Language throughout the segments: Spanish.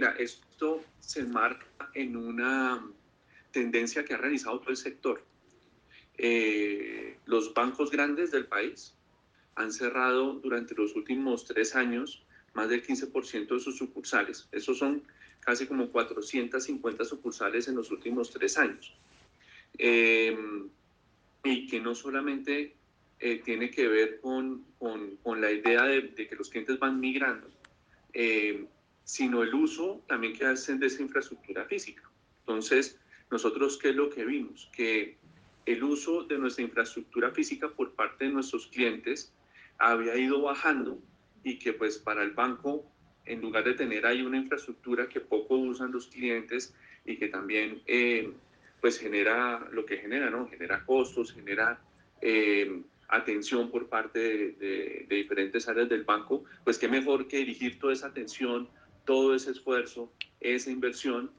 mira, esto se enmarca en una tendencia que ha realizado todo el sector. Eh, los bancos grandes del país han cerrado durante los últimos tres años más del 15% de sus sucursales. Esos son casi como 450 sucursales en los últimos tres años. Eh, y que no solamente eh, tiene que ver con, con, con la idea de, de, que los clientes van migrando, eh, sino el uso también que hacen de esa infraestructura física. Entonces, nosotros, ¿qué es lo que vimos? Que el uso de nuestra infraestructura física por parte de nuestros clientes había ido bajando y que pues para el banco, en lugar de tener ahí una infraestructura que poco usan los clientes y que también eh, pues genera lo que genera, ¿no? Genera costos, genera eh, atención por parte de, de, de, diferentes áreas del banco, pues qué mejor que dirigir toda esa atención, todo ese esfuerzo, esa inversión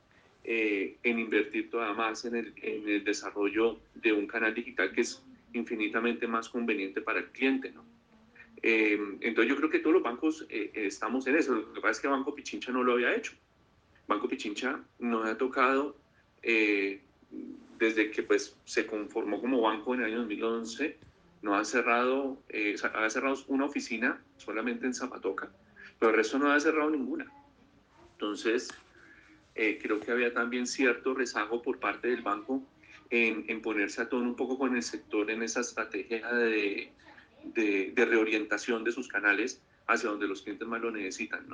eh, en invertir todavía más en el, en el desarrollo de un canal digital que es infinitamente más conveniente para el cliente, ¿no? Eh, entonces yo creo que todos los bancos eh, estamos en eso. Lo que pasa es que Banco Pichincha no lo había hecho. Banco Pichincha nos ha tocado eh, desde que pues, se conformó como banco en el año 2011, no ha cerrado, eh, ha cerrado una oficina solamente en Zapatoca, pero el resto no ha cerrado ninguna. Entonces, eh, creo que había también cierto rezago por parte del banco en, ponerse a tono un poco con el sector en esa estrategia de, reorientación de sus canales hacia donde los clientes más lo necesitan.